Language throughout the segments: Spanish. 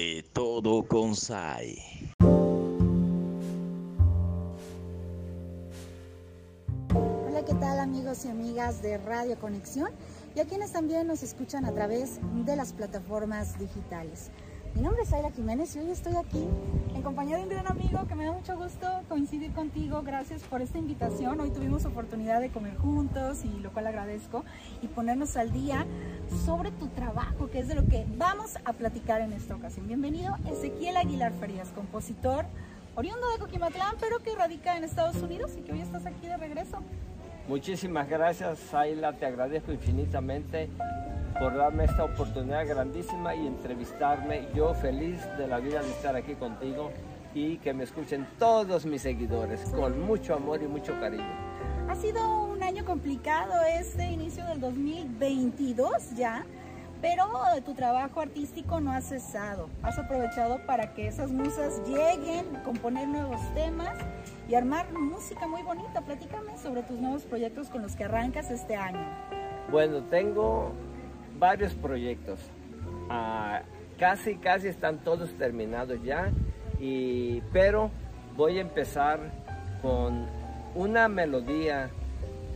De todo con SAI. Hola, ¿qué tal amigos y amigas de Radio Conexión? Y a quienes también nos escuchan a través de las plataformas digitales. Mi nombre es Aira Jiménez y hoy estoy aquí en compañía de un gran amigo que me da mucho gusto coincidir contigo. Gracias por esta invitación. Hoy tuvimos oportunidad de comer juntos y lo cual agradezco y ponernos al día sobre tu trabajo, que es de lo que vamos a platicar en esta ocasión. Bienvenido Ezequiel Aguilar Farías, compositor oriundo de Coquimatlán, pero que radica en Estados Unidos y que hoy estás aquí de regreso. Muchísimas gracias, Ayla. Te agradezco infinitamente por darme esta oportunidad grandísima y entrevistarme. Yo feliz de la vida de estar aquí contigo y que me escuchen todos mis seguidores con mucho amor y mucho cariño. Ha sido un año complicado este inicio del 2022 ya, pero tu trabajo artístico no ha cesado. Has aprovechado para que esas musas lleguen, componer nuevos temas y armar música muy bonita. Platícame sobre tus nuevos proyectos con los que arrancas este año. Bueno, tengo varios proyectos. Ah, casi, casi están todos terminados ya. Y, pero voy a empezar con una melodía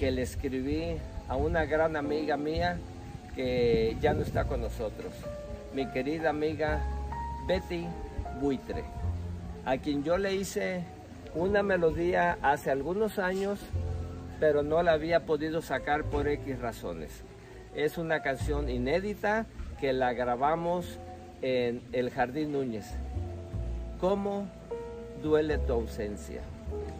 que le escribí a una gran amiga mía que ya no está con nosotros. Mi querida amiga Betty Buitre, a quien yo le hice una melodía hace algunos años, pero no la había podido sacar por X razones. Es una canción inédita que la grabamos en el Jardín Núñez. ¿Cómo duele tu ausencia?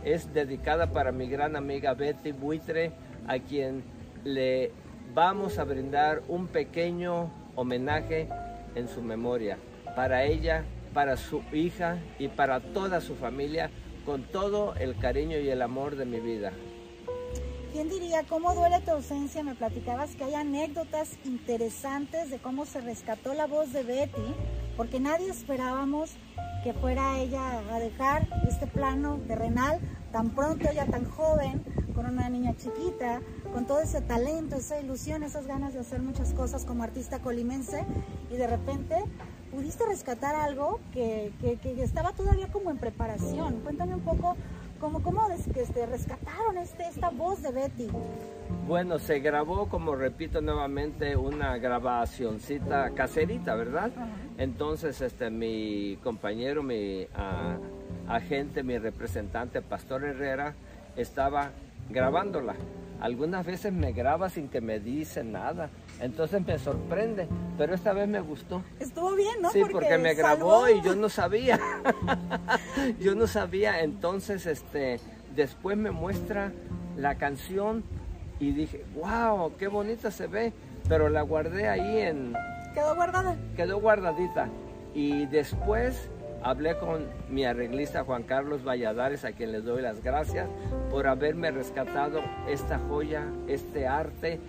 Es dedicada para mi gran amiga Betty Buitre, a quien le vamos a brindar un pequeño homenaje en su memoria. Para ella, para su hija y para toda su familia, con todo el cariño y el amor de mi vida. ¿Quién diría cómo duele tu ausencia? Me platicabas que hay anécdotas interesantes de cómo se rescató la voz de Betty, porque nadie esperábamos que fuera ella a dejar este plano terrenal tan pronto, ella tan joven, con una niña chiquita, con todo ese talento, esa ilusión, esas ganas de hacer muchas cosas como artista colimense y de repente pudiste rescatar algo que, que, que estaba todavía como en preparación. Cuéntame un poco ¿Cómo, cómo este, rescataron este, esta voz de Betty? Bueno, se grabó, como repito nuevamente, una grabacioncita caserita, ¿verdad? Entonces, este, mi compañero, mi agente, mi representante, Pastor Herrera, estaba grabándola. Algunas veces me graba sin que me dice nada. Entonces me sorprende, pero esta vez me gustó. Estuvo bien, ¿no? Sí, porque, me grabó y yo no sabía. yo no sabía. Entonces, este, después me muestra la canción y dije, wow, qué bonita se ve. Pero la guardé ahí en... Quedó guardada. Quedó guardadita. Y después hablé con mi arreglista Juan Carlos Valladares, a quien les doy las gracias por haberme rescatado esta joya, este arte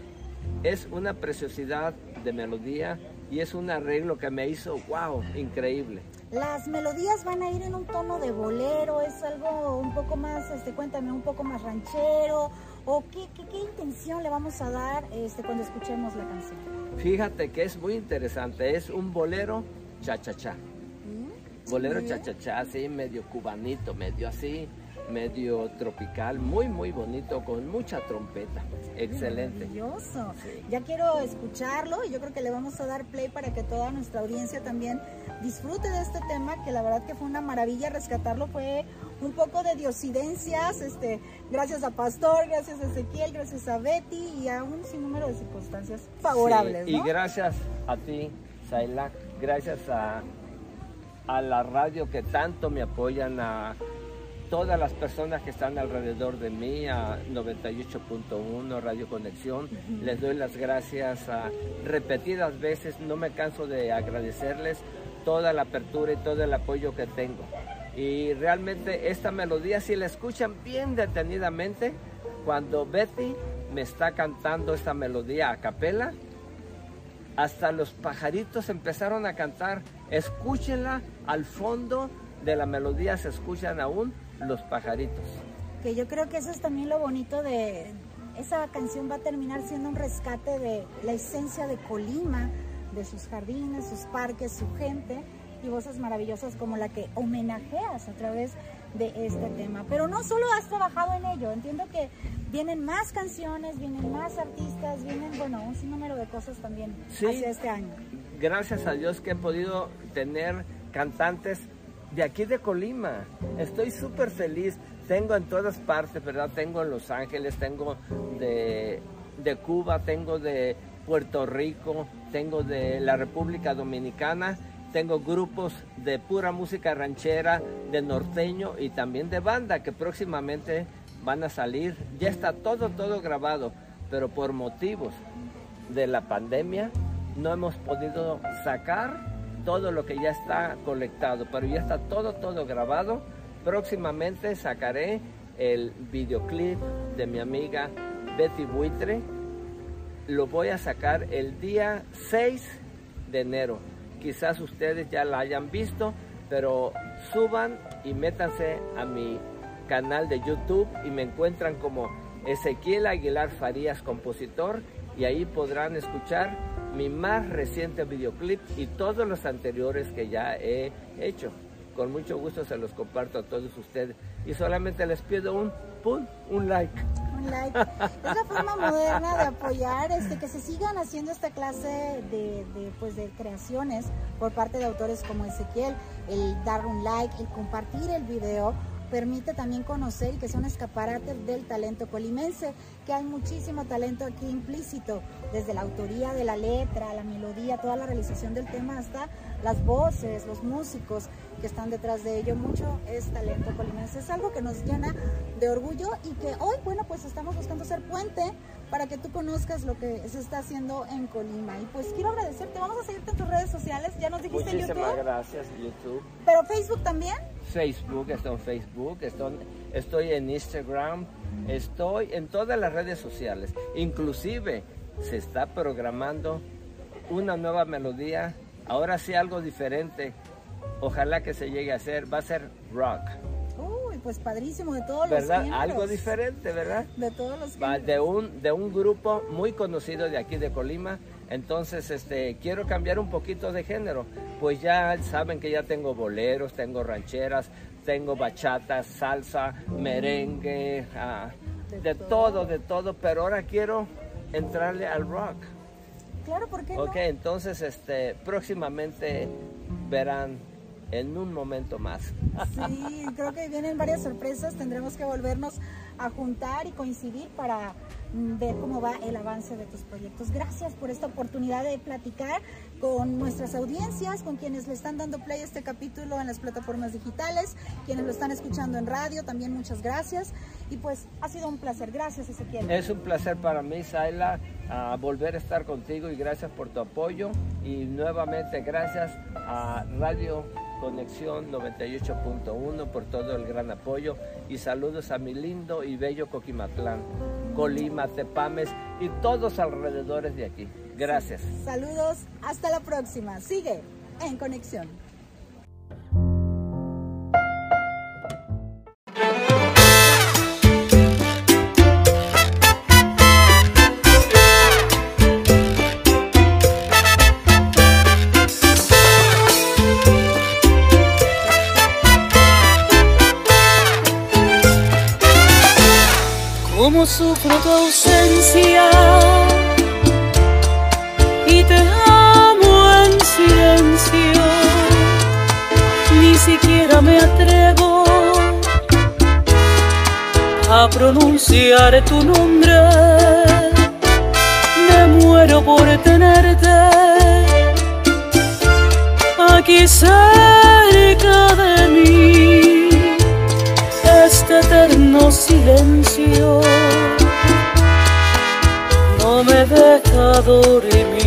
es una preciosidad de melodía y es un arreglo que me hizo, wow, increíble. Las melodías van a ir en un tono de bolero, es algo un poco más, este, cuéntame, un poco más ranchero, o qué, qué, intención le vamos a dar este, cuando escuchemos la canción. Fíjate que es muy interesante, es un bolero cha-cha-cha. Bolero cha-cha-cha, así medio cubanito, medio así, medio tropical, muy muy bonito, con mucha trompeta. Excelente. Maravilloso. Ya quiero escucharlo y yo creo que le vamos a dar play para que toda nuestra audiencia también disfrute de este tema, que la verdad que fue una maravilla rescatarlo, fue un poco de diosidencias, este, gracias a Pastor, gracias a Ezequiel, gracias a Betty y a un sinnúmero de circunstancias favorables. Y gracias a ti, Saila, gracias a, a la radio que tanto me apoyan a todas las personas que están alrededor de mí, a 98.1 Radio Conexión. Les doy las gracias a repetidas veces, no me canso de agradecerles toda la apertura y todo el apoyo que tengo. Y realmente esta melodía, si la escuchan bien detenidamente, cuando Betty me está cantando esta melodía a capela, hasta los pajaritos empezaron a cantar. Escúchenla al fondo de la melodía, se escuchan aún los pajaritos. Que yo creo que eso es también lo bonito de... Esa canción va a terminar siendo un rescate de la esencia de Colima, de sus jardines, sus parques, su gente y voces maravillosas como la que homenajeas a través de este tema. Pero no solo has trabajado en ello, entiendo que vienen más canciones, vienen más artistas, vienen, bueno, un sinnúmero de cosas también hacia este año. Gracias a Dios que he podido tener cantantes de aquí de Colima. Estoy súper feliz. Tengo en todas partes, ¿verdad? Tengo en Los Ángeles, tengo de, de Cuba, tengo de Puerto Rico, tengo de la República Dominicana tengo grupos de pura música ranchera, de norteño y también de banda que próximamente van a salir. Ya está todo, todo grabado, pero por motivos de la pandemia no hemos podido sacar todo lo que ya está colectado, pero ya está todo, todo grabado. Próximamente sacaré el videoclip de mi amiga Betty Buitre. Lo voy a sacar el día 6 de enero. Quizás ustedes ya la hayan visto, pero suban y métanse a mi canal de YouTube y me encuentran como Ezequiel Aguilar Farías, compositor, y ahí podrán escuchar mi más reciente videoclip y todos los anteriores que ya he hecho. Con mucho gusto se los comparto a todos ustedes y solamente les pido un, un like. Es la forma moderna de apoyar este, que se sigan haciendo esta clase de, pues, de creaciones por parte de autores como Ezequiel, el dar un like, el compartir el video, permite también conocer y que son escaparates del talento colimense, que hay muchísimo talento aquí implícito, desde la autoría de la letra, la melodía, toda la realización del tema, hasta las voces, los músicos que están detrás de ello. Mucho es talento colimense. Es algo que nos llena de orgullo y que hoy, bueno, pues estamos buscando ser puente para que tú conozcas lo que se está haciendo en Colima. Y pues quiero agradecerte, vamos a seguirte en tus redes sociales, ya nos dijiste Muchísimas YouTube. gracias, YouTube. ¿Pero Facebook también? Facebook, estoy en Facebook, estoy, en Instagram, estoy en todas las redes sociales. Inclusive se está programando una nueva melodía, ahora sí algo diferente. Ojalá que se llegue a hacer, va a ser rock pues padrísimo, de todos los géneros. Algo diferente, ¿verdad? De todos los géneros. De un, de un grupo muy conocido de aquí de Colima. Entonces, este, quiero cambiar un poquito de género. Pues ya saben que ya tengo boleros, tengo rancheras, tengo bachatas, salsa, merengue, ah, de, todo. de todo, pero ahora quiero entrarle al rock. Claro, ¿por qué Ok, entonces este, próximamente verán en un momento más. Sí, creo que vienen varias sorpresas, tendremos que volvernos a juntar y coincidir para mm, ver cómo va el avance de tus proyectos. Gracias por esta oportunidad de platicar con nuestras audiencias, con quienes le están dando play a este capítulo en las plataformas digitales, quienes lo están escuchando en radio, también muchas gracias. Y pues ha sido un placer. Gracias, Ezequiel. Es un placer para mí, Saila, a volver a estar contigo y gracias por tu apoyo. Y nuevamente gracias a Radio Conexión 98.1 por todo el gran apoyo y saludos a mi lindo y bello Coquimatlán, Colima, Tepames y todos alrededores de aquí. Gracias. Saludos, hasta la próxima. Sigue en Conexión. Ausencia. Y te amo en silencio, ni siquiera me atrevo a pronunciar tu nombre, me muero por tenerte aquí cerca de mí. Este eterno silencio adorei-me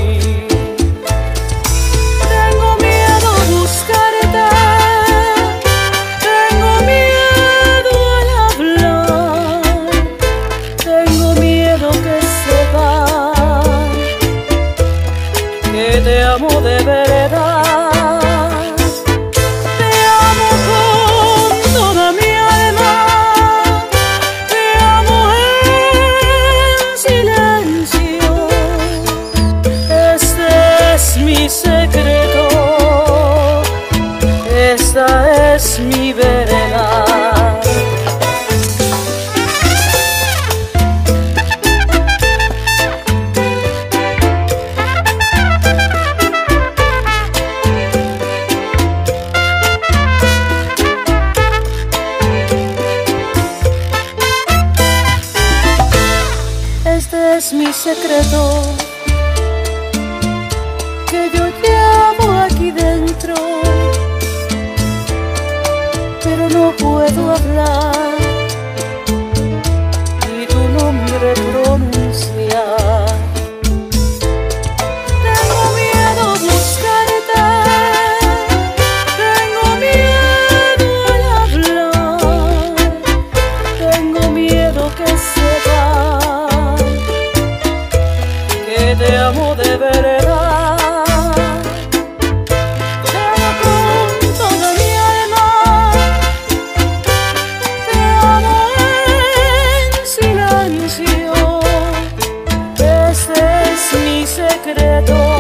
que yo secreto.